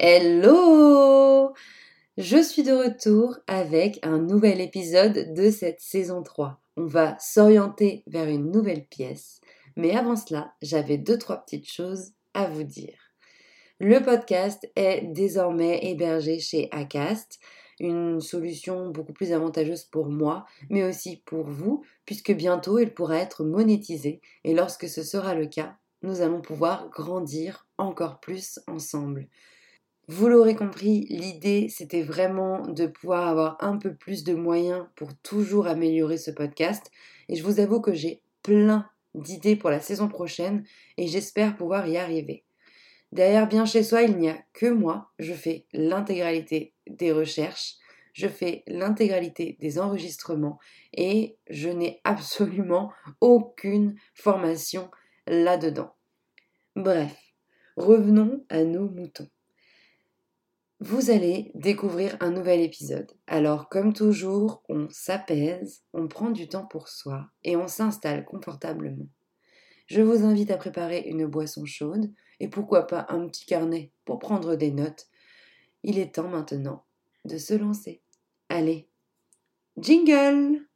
Hello Je suis de retour avec un nouvel épisode de cette saison 3. On va s'orienter vers une nouvelle pièce, mais avant cela, j'avais deux trois petites choses à vous dire. Le podcast est désormais hébergé chez Acast, une solution beaucoup plus avantageuse pour moi, mais aussi pour vous, puisque bientôt il pourra être monétisé, et lorsque ce sera le cas, nous allons pouvoir grandir encore plus ensemble. Vous l'aurez compris, l'idée c'était vraiment de pouvoir avoir un peu plus de moyens pour toujours améliorer ce podcast et je vous avoue que j'ai plein d'idées pour la saison prochaine et j'espère pouvoir y arriver. Derrière bien chez soi, il n'y a que moi, je fais l'intégralité des recherches, je fais l'intégralité des enregistrements et je n'ai absolument aucune formation là-dedans. Bref, revenons à nos moutons. Vous allez découvrir un nouvel épisode. Alors, comme toujours, on s'apaise, on prend du temps pour soi et on s'installe confortablement. Je vous invite à préparer une boisson chaude et pourquoi pas un petit carnet pour prendre des notes. Il est temps maintenant de se lancer. Allez, jingle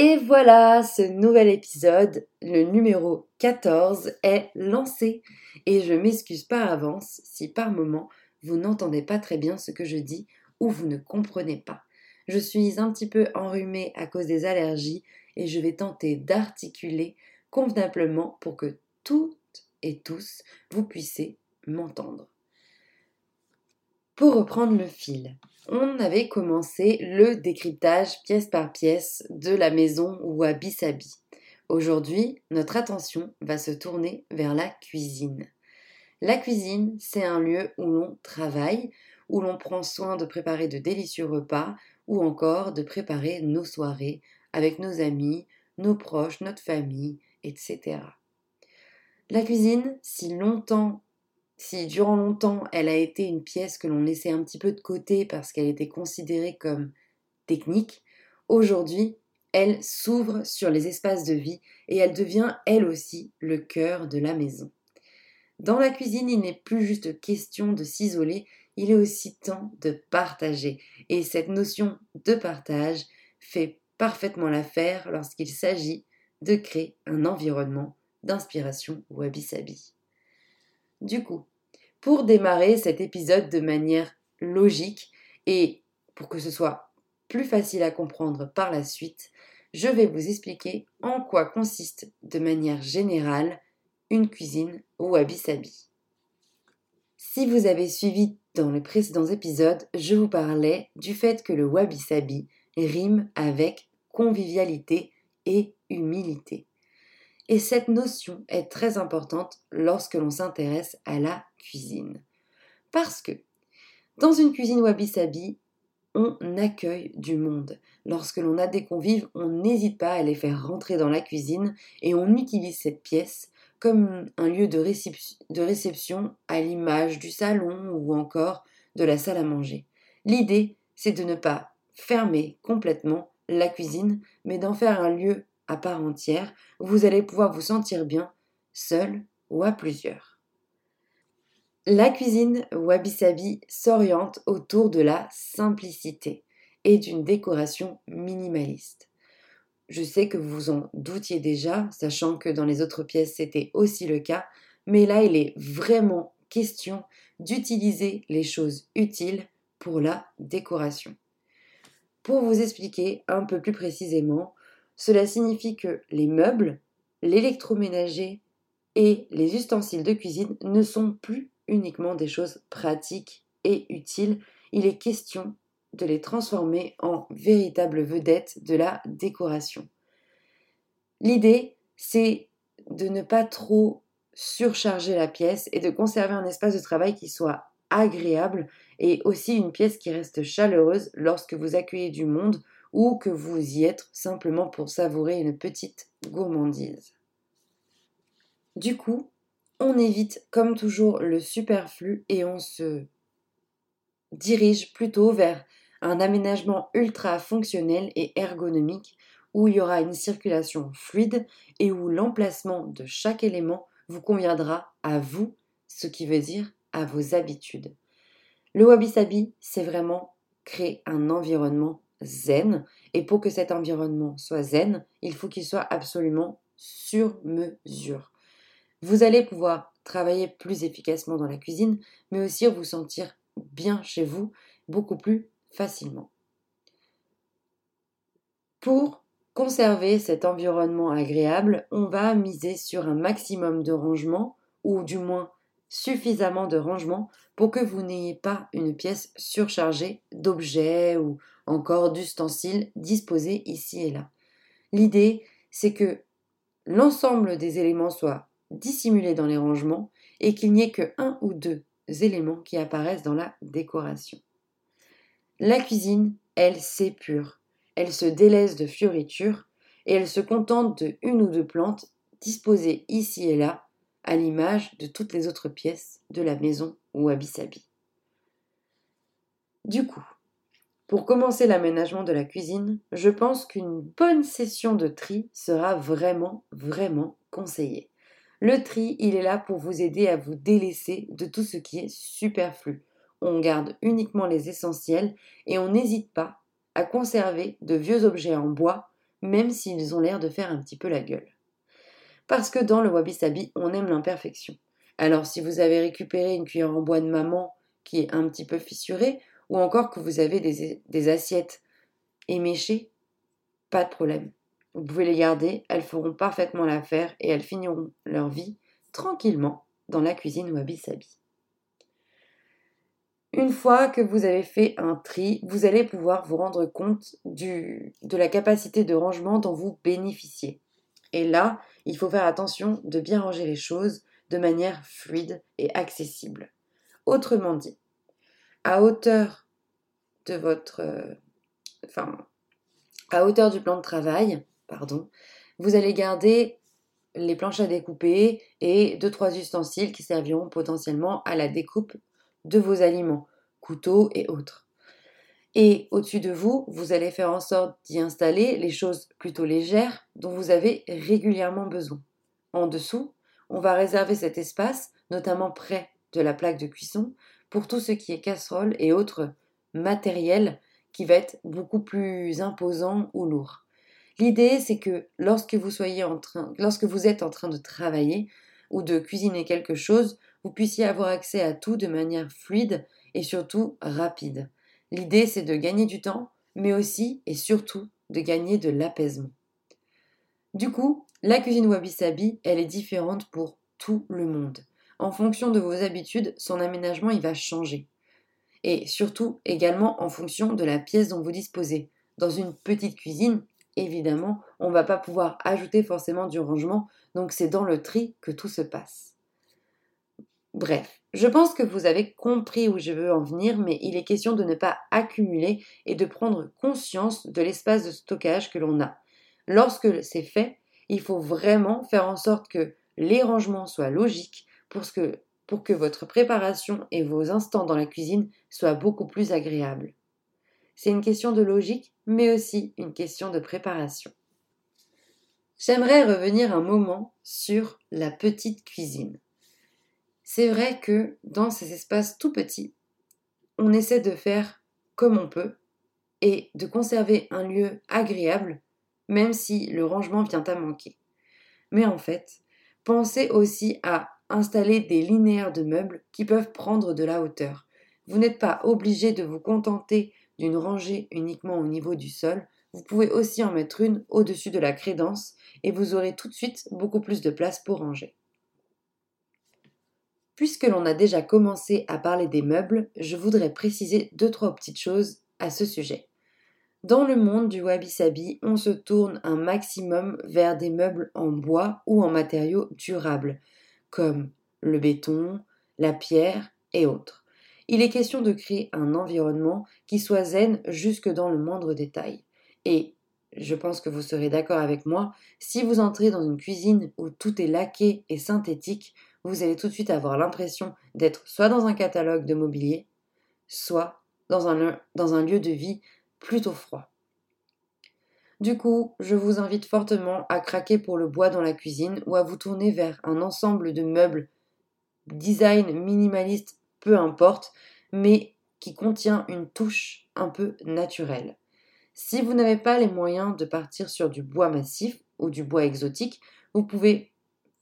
Et voilà, ce nouvel épisode, le numéro 14, est lancé. Et je m'excuse par avance si par moment vous n'entendez pas très bien ce que je dis ou vous ne comprenez pas. Je suis un petit peu enrhumée à cause des allergies et je vais tenter d'articuler convenablement pour que toutes et tous vous puissiez m'entendre. Pour reprendre le fil, on avait commencé le décryptage pièce par pièce de la maison Wabi Sabi. Aujourd'hui, notre attention va se tourner vers la cuisine. La cuisine, c'est un lieu où l'on travaille, où l'on prend soin de préparer de délicieux repas ou encore de préparer nos soirées avec nos amis, nos proches, notre famille, etc. La cuisine, si longtemps si durant longtemps elle a été une pièce que l'on laissait un petit peu de côté parce qu'elle était considérée comme technique, aujourd'hui elle s'ouvre sur les espaces de vie et elle devient elle aussi le cœur de la maison. Dans la cuisine, il n'est plus juste question de s'isoler, il est aussi temps de partager. Et cette notion de partage fait parfaitement l'affaire lorsqu'il s'agit de créer un environnement d'inspiration wabi-sabi. Du coup, pour démarrer cet épisode de manière logique et pour que ce soit plus facile à comprendre par la suite, je vais vous expliquer en quoi consiste de manière générale une cuisine wabi-sabi. Si vous avez suivi dans les précédents épisodes, je vous parlais du fait que le wabi-sabi rime avec convivialité et humilité. Et cette notion est très importante lorsque l'on s'intéresse à la cuisine. Parce que dans une cuisine wabi-sabi, on accueille du monde. Lorsque l'on a des convives, on n'hésite pas à les faire rentrer dans la cuisine et on utilise cette pièce comme un lieu de, de réception à l'image du salon ou encore de la salle à manger. L'idée, c'est de ne pas fermer complètement la cuisine, mais d'en faire un lieu à part entière, vous allez pouvoir vous sentir bien, seul ou à plusieurs. La cuisine wabi-sabi s'oriente autour de la simplicité et d'une décoration minimaliste. Je sais que vous vous en doutiez déjà, sachant que dans les autres pièces c'était aussi le cas, mais là il est vraiment question d'utiliser les choses utiles pour la décoration. Pour vous expliquer un peu plus précisément, cela signifie que les meubles, l'électroménager et les ustensiles de cuisine ne sont plus uniquement des choses pratiques et utiles, il est question de les transformer en véritables vedettes de la décoration. L'idée, c'est de ne pas trop surcharger la pièce et de conserver un espace de travail qui soit agréable et aussi une pièce qui reste chaleureuse lorsque vous accueillez du monde ou que vous y êtes simplement pour savourer une petite gourmandise. Du coup, on évite comme toujours le superflu et on se dirige plutôt vers un aménagement ultra fonctionnel et ergonomique où il y aura une circulation fluide et où l'emplacement de chaque élément vous conviendra à vous, ce qui veut dire à vos habitudes. Le wabi-sabi, c'est vraiment créer un environnement zen. Et pour que cet environnement soit zen, il faut qu'il soit absolument sur mesure. Vous allez pouvoir travailler plus efficacement dans la cuisine, mais aussi vous sentir bien chez vous beaucoup plus facilement. Pour conserver cet environnement agréable, on va miser sur un maximum de rangement, ou du moins suffisamment de rangement pour que vous n'ayez pas une pièce surchargée d'objets ou encore d'ustensiles disposés ici et là. L'idée, c'est que l'ensemble des éléments soit dissimulé dans les rangements et qu'il n'y ait que un ou deux éléments qui apparaissent dans la décoration. La cuisine, elle, s'épure, elle se délaisse de fioritures et elle se contente de une ou deux plantes disposées ici et là à l'image de toutes les autres pièces de la maison ou wabi-sabi. Du coup, pour commencer l'aménagement de la cuisine, je pense qu'une bonne session de tri sera vraiment, vraiment conseillée. Le tri, il est là pour vous aider à vous délaisser de tout ce qui est superflu. On garde uniquement les essentiels et on n'hésite pas à conserver de vieux objets en bois, même s'ils ont l'air de faire un petit peu la gueule parce que dans le wabi-sabi, on aime l'imperfection. Alors si vous avez récupéré une cuillère en bois de maman qui est un petit peu fissurée, ou encore que vous avez des, assiettes éméchées, pas de problème. Vous pouvez les garder, elles feront parfaitement l'affaire et elles finiront leur vie tranquillement dans la cuisine wabi-sabi. Une fois que vous avez fait un tri, vous allez pouvoir vous rendre compte du, de la capacité de rangement dont vous bénéficiez. Et là, il faut faire attention de bien ranger les choses de manière fluide et accessible. Autrement dit, à hauteur de votre, euh, enfin, à hauteur du plan de travail, pardon, vous allez garder les planches à découper et deux trois ustensiles qui serviront potentiellement à la découpe de vos aliments, couteaux et autres. Et au-dessus de vous, vous allez faire en sorte d'y installer les choses plutôt légères dont vous avez régulièrement besoin. En dessous, on va réserver cet espace, notamment près de la plaque de cuisson, pour tout ce qui est casserole et autres matériels qui va être beaucoup plus imposant ou lourd. L'idée, c'est que lorsque vous lorsque vous êtes en train de travailler ou de cuisiner quelque chose, vous puissiez avoir accès à tout de manière fluide et surtout rapide. L'idée, c'est de gagner du temps, mais aussi et surtout de gagner de l'apaisement. Du coup, la cuisine wabi-sabi, elle est différente pour tout le monde. En fonction de vos habitudes, son aménagement, il va changer. Et surtout, également en fonction de la pièce dont vous disposez. Dans une petite cuisine, évidemment, on ne va pas pouvoir ajouter forcément du rangement, donc c'est dans le tri que tout se passe. Bref, je pense que vous avez compris où je veux en venir, mais il est question de ne pas accumuler et de prendre conscience de l'espace de stockage que l'on a. Lorsque c'est fait, il faut vraiment faire en sorte que les rangements soient logiques pour que, votre préparation et vos instants dans la cuisine soient beaucoup plus agréables. C'est une question de logique, mais aussi une question de préparation. J'aimerais revenir un moment sur la petite cuisine. C'est vrai que dans ces espaces tout petits, on essaie de faire comme on peut et de conserver un lieu agréable, même si le rangement vient à manquer. Mais en fait, pensez aussi à installer des linéaires de meubles qui peuvent prendre de la hauteur. Vous n'êtes pas obligé de vous contenter d'une rangée uniquement au niveau du sol, vous pouvez aussi en mettre une au-dessus de la crédence et vous aurez tout de suite beaucoup plus de place pour ranger. Puisque l'on a déjà commencé à parler des meubles, je voudrais préciser deux trois petites choses à ce sujet. Dans le monde du wabi-sabi, on se tourne un maximum vers des meubles en bois ou en matériaux durables, comme le béton, la pierre et autres. Il est question de créer un environnement qui soit zen jusque dans le moindre détail. Et je pense que vous serez d'accord avec moi, si vous entrez dans une cuisine où tout est laqué et synthétique, vous allez tout de suite avoir l'impression d'être soit dans un catalogue de mobilier, soit dans un, dans un lieu de vie plutôt froid. Du coup, je vous invite fortement à craquer pour le bois dans la cuisine ou à vous tourner vers un ensemble de meubles, design minimaliste, peu importe, mais qui contient une touche un peu naturelle. Si vous n'avez pas les moyens de partir sur du bois massif ou du bois exotique, vous pouvez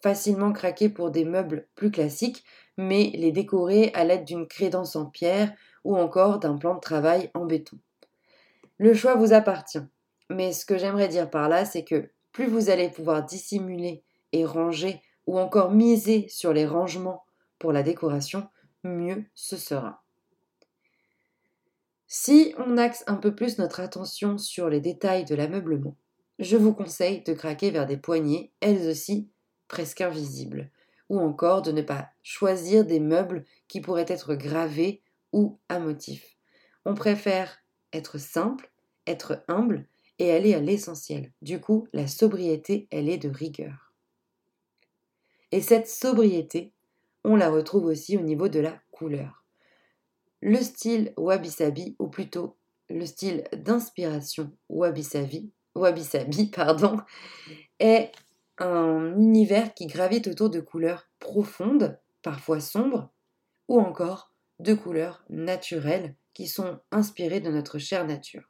facilement craquer pour des meubles plus classiques, mais les décorer à l'aide d'une crédence en pierre ou encore d'un plan de travail en béton. Le choix vous appartient. Mais ce que j'aimerais dire par là, c'est que plus vous allez pouvoir dissimuler et ranger ou encore miser sur les rangements pour la décoration, mieux ce sera. Si on axe un peu plus notre attention sur les détails de l'ameublement, je vous conseille de craquer vers des poignées, elles aussi presque invisibles, ou encore de ne pas choisir des meubles qui pourraient être gravés ou à motif. On préfère être simple, être humble et aller à l'essentiel. Du coup, la sobriété, elle est de rigueur. Et cette sobriété, on la retrouve aussi au niveau de la couleur. Le style wabi-sabi, ou plutôt le style d'inspiration wabi-sabi, pardon, est un univers qui gravite autour de couleurs profondes, parfois sombres, ou encore de couleurs naturelles qui sont inspirées de notre chère nature.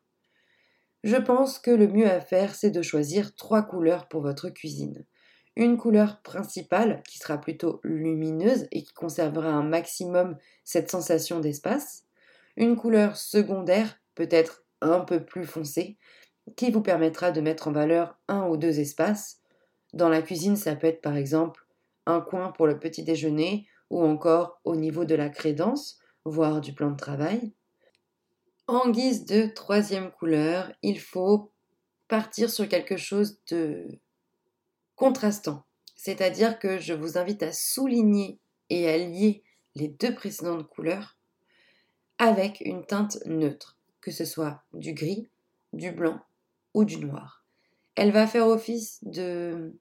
Je pense que le mieux à faire, c'est de choisir trois couleurs pour votre cuisine. Une couleur principale qui sera plutôt lumineuse et qui conservera un maximum cette sensation d'espace. Une couleur secondaire, peut-être un peu plus foncée, qui vous permettra de mettre en valeur un ou deux espaces. Dans la cuisine, ça peut être par exemple un coin pour le petit déjeuner ou encore au niveau de la crédence, voire du plan de travail. En guise de troisième couleur, il faut partir sur quelque chose de contrastant. C'est-à-dire que je vous invite à souligner et à lier les deux précédentes couleurs avec une teinte neutre, que ce soit du gris, du blanc ou du noir. Elle va faire office de,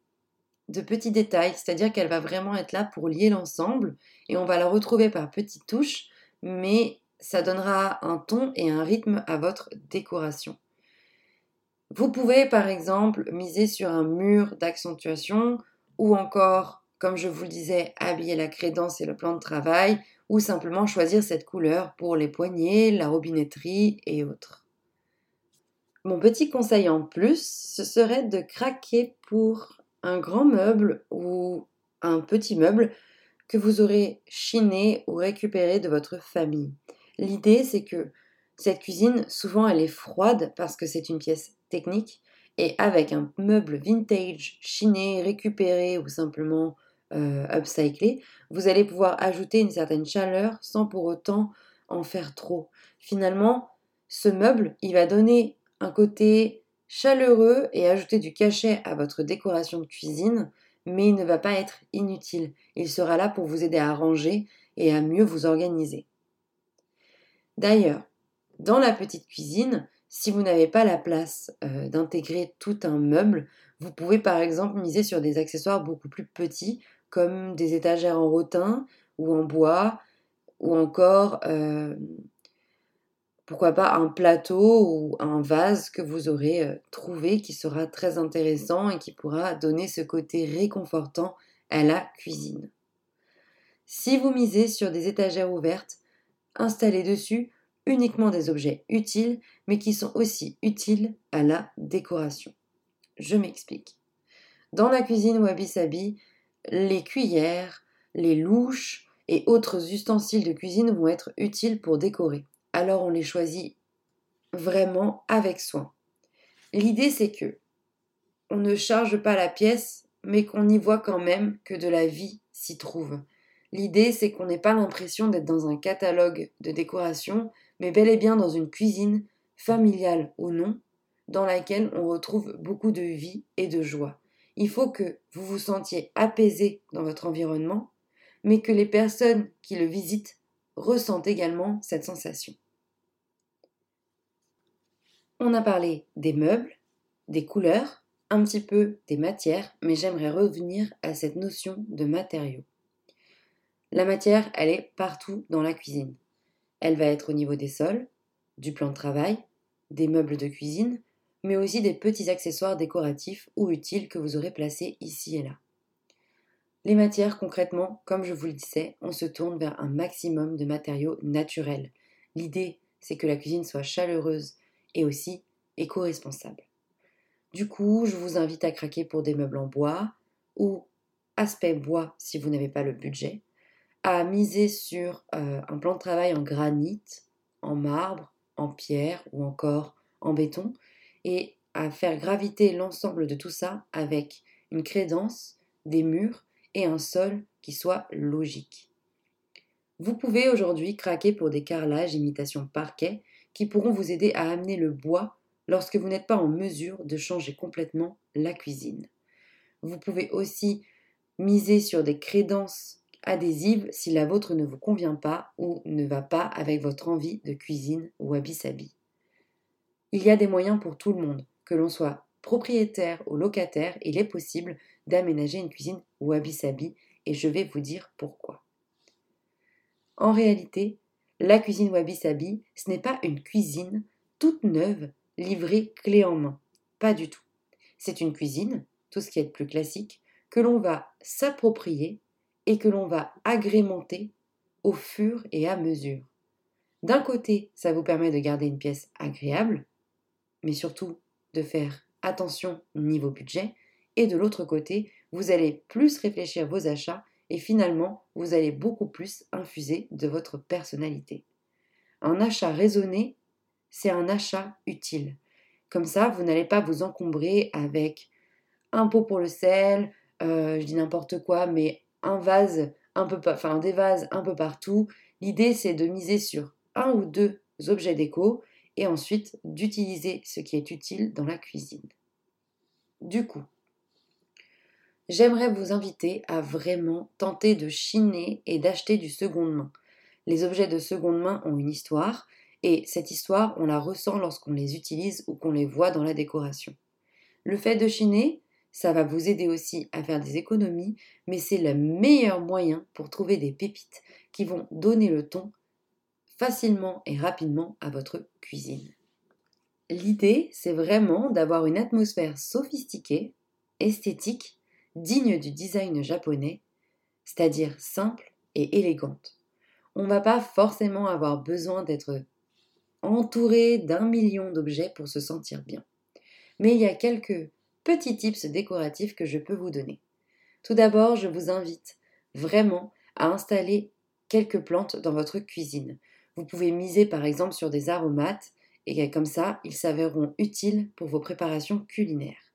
de petits détails, c'est-à-dire qu'elle va vraiment être là pour lier l'ensemble et on va la retrouver par petites touches, mais ça donnera un ton et un rythme à votre décoration. Vous pouvez par exemple miser sur un mur d'accentuation ou encore, comme je vous le disais, habiller la crédence et le plan de travail ou simplement choisir cette couleur pour les poignées, la robinetterie et autres. Mon petit conseil en plus, ce serait de craquer pour un grand meuble ou un petit meuble que vous aurez chiné ou récupéré de votre famille. L'idée, c'est que cette cuisine, souvent, elle est froide parce que c'est une pièce Et avec un meuble vintage, chiné, récupéré ou simplement euh, upcyclé, vous allez pouvoir ajouter une certaine chaleur sans pour autant en faire trop. Finalement, ce meuble, il va donner un côté chaleureux et ajouter du cachet à votre décoration de cuisine, mais il ne va pas être inutile. Il sera là pour vous aider à ranger et à mieux vous organiser. D'ailleurs, dans la petite cuisine, si vous n'avez pas la place euh, d'intégrer tout un meuble, vous pouvez par exemple miser sur des accessoires beaucoup plus petits, comme des étagères en rotin ou en bois, ou encore, euh, pourquoi pas, un plateau ou un vase que vous aurez euh, trouvé qui sera très intéressant et qui pourra donner ce côté réconfortant à la cuisine. Si vous misez sur des étagères ouvertes, installer dessus uniquement des objets utiles, mais qui sont aussi utiles à la décoration. Je m'explique. Dans la cuisine wabi-sabi, les cuillères, les louches et autres ustensiles de cuisine vont être utiles pour décorer. Alors on les choisit vraiment avec soin. L'idée c'est que on ne charge pas la pièce, mais qu'on y voit quand même que de la vie s'y trouve. L'idée, c'est qu'on n'ait pas l'impression d'être dans un catalogue de décoration, mais bel et bien dans une cuisine, familiale ou non, dans laquelle on retrouve beaucoup de vie et de joie. Il faut que vous vous sentiez apaisé dans votre environnement, mais que les personnes qui le visitent ressentent également cette sensation. On a parlé des meubles, des couleurs, un petit peu des matières, mais j'aimerais revenir à cette notion de matériaux. La matière, elle est partout dans la cuisine. Elle va être au niveau des sols, du plan de travail, des meubles de cuisine, mais aussi des petits accessoires décoratifs ou utiles que vous aurez placés ici et là. Les matières, concrètement, comme je vous le disais, on se tourne vers un maximum de matériaux naturels. L'idée, c'est que la cuisine soit chaleureuse et aussi éco-responsable. Du coup, je vous invite à craquer pour des meubles en bois ou aspect bois si vous n'avez pas le budget, à miser sur euh, un plan de travail en granit, en marbre, en pierre ou encore en béton, et à faire graviter l'ensemble de tout ça avec une crédence, des murs et un sol qui soit logique. Vous pouvez aujourd'hui craquer pour des carrelages imitation parquet qui pourront vous aider à amener le bois lorsque vous n'êtes pas en mesure de changer complètement la cuisine. Vous pouvez aussi miser sur des crédences adhésives si la vôtre ne vous convient pas ou ne va pas avec votre envie de cuisine ou wabi-sabi. Il y a des moyens pour tout le monde, que l'on soit propriétaire ou locataire, il est possible d'aménager une cuisine wabi-sabi et je vais vous dire pourquoi. En réalité, la cuisine wabi-sabi, ce n'est pas une cuisine toute neuve livrée clé en main. Pas du tout. C'est une cuisine, tout ce qui est plus classique, que l'on va s'approprier et que l'on va agrémenter au fur et à mesure. D'un côté, ça vous permet de garder une pièce agréable, mais surtout de faire attention niveau budget, et de l'autre côté, vous allez plus réfléchir vos achats et finalement, vous allez beaucoup plus infuser de votre personnalité. Un achat raisonné, c'est un achat utile. Comme ça, vous n'allez pas vous encombrer avec un pot pour le sel, euh, je dis n'importe quoi, mais un vase un peu, enfin des vases un peu partout. L'idée, c'est de miser sur un ou deux objets déco et ensuite d'utiliser ce qui est utile dans la cuisine. Du coup, j'aimerais vous inviter à vraiment tenter de chiner et d'acheter du seconde main. Les objets de seconde main ont une histoire et cette histoire, on la ressent lorsqu'on les utilise ou qu'on les voit dans la décoration. Le fait de chiner, ça va vous aider aussi à faire des économies, mais c'est le meilleur moyen pour trouver des pépites qui vont donner le ton facilement et rapidement à votre cuisine. L'idée, c'est vraiment d'avoir une atmosphère sophistiquée, esthétique, digne du design japonais, c'est-à-dire simple et élégante. On ne va pas forcément avoir besoin d'être entouré d'un million d'objets pour se sentir bien. Mais il y a quelques petits tips décoratifs que je peux vous donner. Tout d'abord, je vous invite vraiment à installer quelques plantes dans votre cuisine. Vous pouvez miser par exemple sur des aromates et comme ça, ils s'avéreront utiles pour vos préparations culinaires.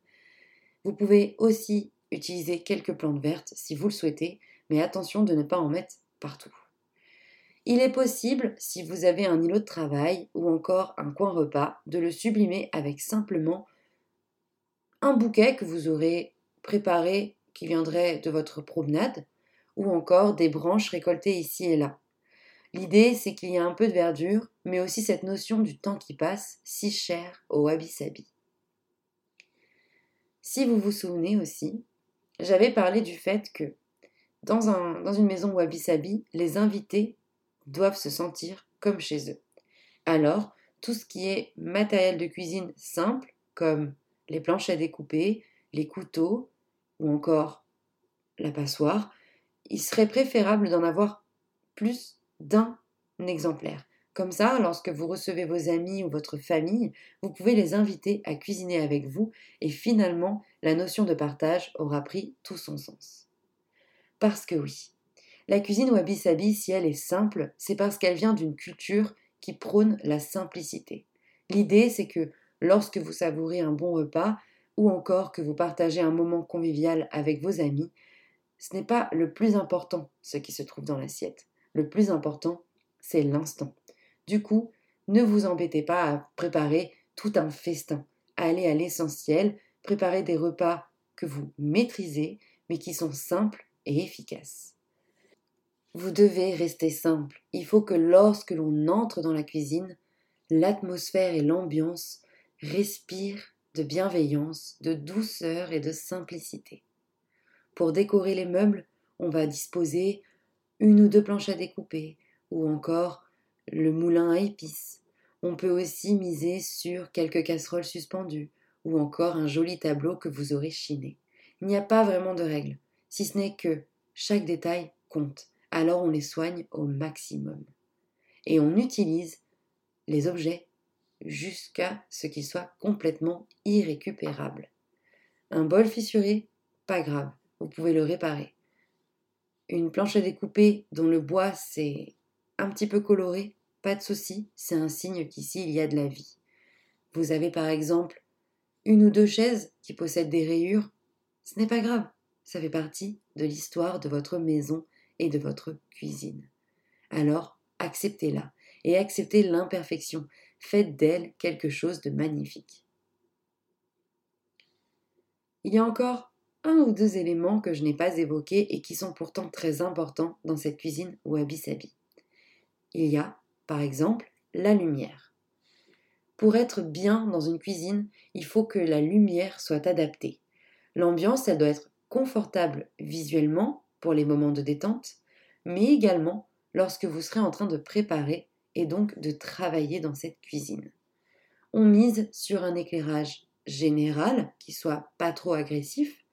Vous pouvez aussi utiliser quelques plantes vertes si vous le souhaitez, mais attention de ne pas en mettre partout. Il est possible, si vous avez un îlot de travail ou encore un coin repas, de le sublimer avec simplement un bouquet que vous aurez préparé qui viendrait de votre promenade ou encore des branches récoltées ici et là. L'idée, c'est qu'il y a un peu de verdure, mais aussi cette notion du temps qui passe, si cher au wabi-sabi. Si vous vous souvenez aussi, j'avais parlé du fait que dans, un, dans une maison wabi-sabi, les invités doivent se sentir comme chez eux. Alors, tout ce qui est matériel de cuisine simple, comme les planches à découper, les couteaux ou encore la passoire, il serait préférable d'en avoir plus d'un exemplaire. Comme ça, lorsque vous recevez vos amis ou votre famille, vous pouvez les inviter à cuisiner avec vous et finalement, la notion de partage aura pris tout son sens. Parce que oui, la cuisine wabi-sabi, si elle est simple, c'est parce qu'elle vient d'une culture qui prône la simplicité. L'idée, c'est que lorsque vous savourez un bon repas ou encore que vous partagez un moment convivial avec vos amis, ce n'est pas le plus important ce qui se trouve dans l'assiette. Le plus important, c'est l'instant. Du coup, ne vous embêtez pas à préparer tout un festin. Allez à l'essentiel, préparez des repas que vous maîtrisez, mais qui sont simples et efficaces. Vous devez rester simple. Il faut que lorsque l'on entre dans la cuisine, l'atmosphère et l'ambiance respire de bienveillance, de douceur et de simplicité. Pour décorer les meubles, on va disposer une ou deux planches à découper, ou encore le moulin à épices, On peut aussi miser sur quelques casseroles suspendues ou encore un joli tableau que vous aurez chiné. Il n'y a pas vraiment de règles, si ce n'est que chaque détail compte, alors on les soigne au maximum. Et on utilise les objets jusqu'à ce qu'ils soient complètement irrécupérables. Un bol fissuré, pas grave, vous pouvez le réparer. Une planche à découper dont le bois s'est un petit peu coloré, pas de souci, c'est un signe qu'ici il y a de la vie. Vous avez par exemple une ou deux chaises qui possèdent des rayures, ce n'est pas grave, ça fait partie de l'histoire de votre maison et de votre cuisine. Alors, acceptez-la et acceptez l'imperfection. Faites d'elle quelque chose de magnifique. Il y a encore un ou deux éléments que je n'ai pas évoqués et qui sont pourtant très importants dans cette cuisine wabi-sabi. Il y a, par exemple, la lumière. Pour être bien dans une cuisine, il faut que la lumière soit adaptée. L'ambiance, elle doit être confortable visuellement pour les moments de détente, mais également lorsque vous serez en train de préparer donc de travailler dans cette cuisine. On mise sur un éclairage général qui soit pas trop agressif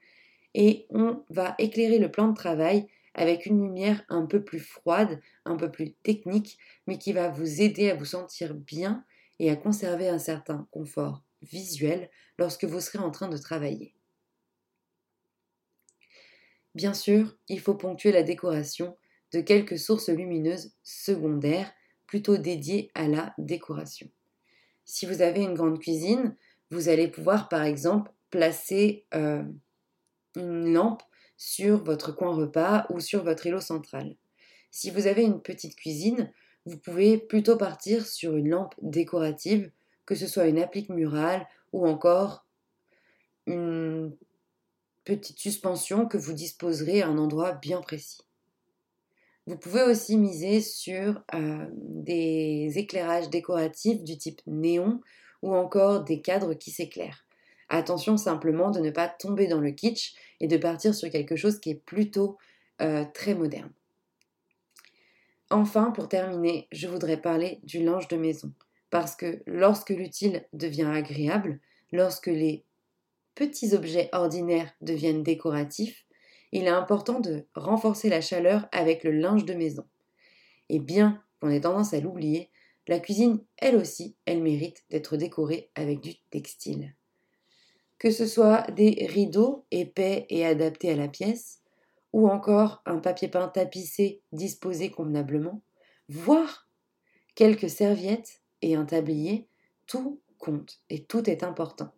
et on va éclairer le plan de travail avec une lumière un peu plus froide, un peu plus technique, mais qui va vous aider à vous sentir bien et à conserver un certain confort visuel lorsque vous serez en train de travailler. Bien sûr, il faut ponctuer la décoration de quelques sources lumineuses secondaires plutôt dédiées à la décoration. Si vous avez une grande cuisine, vous allez pouvoir par exemple placer euh, une lampe sur votre coin repas ou sur votre îlot central. Si vous avez une petite cuisine, vous pouvez plutôt partir sur une lampe décorative, que ce soit une applique murale ou encore une petite suspension que vous disposerez à un endroit bien précis. Vous pouvez aussi miser sur euh, des éclairages décoratifs du type néon ou encore des cadres qui s'éclairent. Attention simplement de ne pas tomber dans le kitsch et de partir sur quelque chose qui est plutôt euh, très moderne. Enfin, pour terminer, je voudrais parler du linge de maison. Parce que lorsque l'utile devient agréable, lorsque les petits objets ordinaires deviennent décoratifs, il est important de renforcer la chaleur avec le linge de maison. Et bien qu'on ait tendance à l'oublier, la cuisine, elle aussi, elle mérite d'être décorée avec du textile. Que ce soit des rideaux épais et adaptés à la pièce, ou encore un papier peint tapissé disposé convenablement, voire quelques serviettes et un tablier, tout compte et tout est important.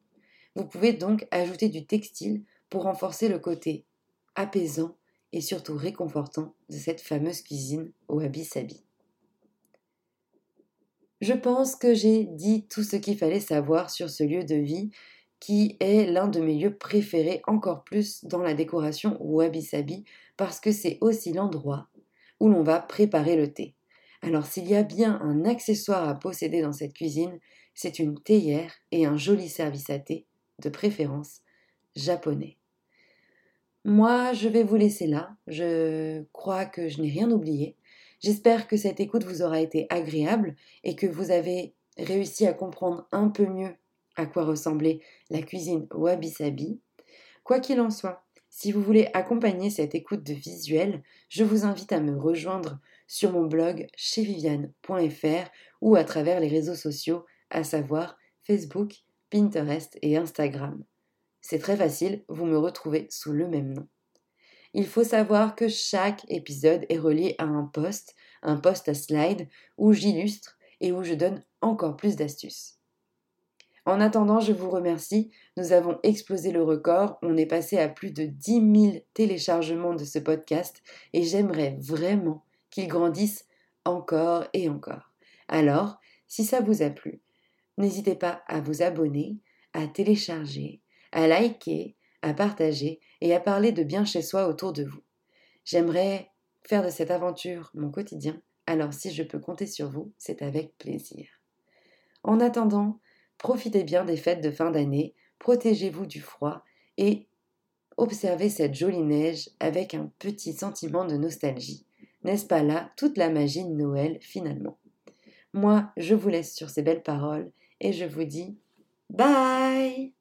Vous pouvez donc ajouter du textile pour renforcer le côté apaisant et surtout réconfortant de cette fameuse cuisine au wabi-sabi. Je pense que j'ai dit tout ce qu'il fallait savoir sur ce lieu de vie qui est l'un de mes lieux préférés encore plus dans la décoration wabi-sabi parce que c'est aussi l'endroit où l'on va préparer le thé. Alors s'il y a bien un accessoire à posséder dans cette cuisine, c'est une théière et un joli service à thé, de préférence japonais. Moi, je vais vous laisser là. Je crois que je n'ai rien oublié. J'espère que cette écoute vous aura été agréable et que vous avez réussi à comprendre un peu mieux à quoi ressemblait la cuisine wabi-sabi. Quoi qu'il en soit, si vous voulez accompagner cette écoute de visuel, je vous invite à me rejoindre sur mon blog chez viviane.fr ou à travers les réseaux sociaux, à savoir Facebook, Pinterest et Instagram. C'est très facile, vous me retrouvez sous le même nom. Il faut savoir que chaque épisode est relié à un post, un post à slide, où j'illustre et où je donne encore plus d'astuces. En attendant, je vous remercie. Nous avons explosé le record. On est passé à plus de 10 000 téléchargements de ce podcast et j'aimerais vraiment qu'il grandisse encore et encore. Alors, si ça vous a plu, n'hésitez pas à vous abonner, à télécharger, à liker, à partager et à parler de bien chez soi autour de vous. J'aimerais faire de cette aventure mon quotidien, alors si je peux compter sur vous, c'est avec plaisir. En attendant, profitez bien des fêtes de fin d'année, protégez-vous du froid et observez cette jolie neige avec un petit sentiment de nostalgie. N'est-ce pas là toute la magie de Noël finalement? Moi, je vous laisse sur ces belles paroles et je vous dis bye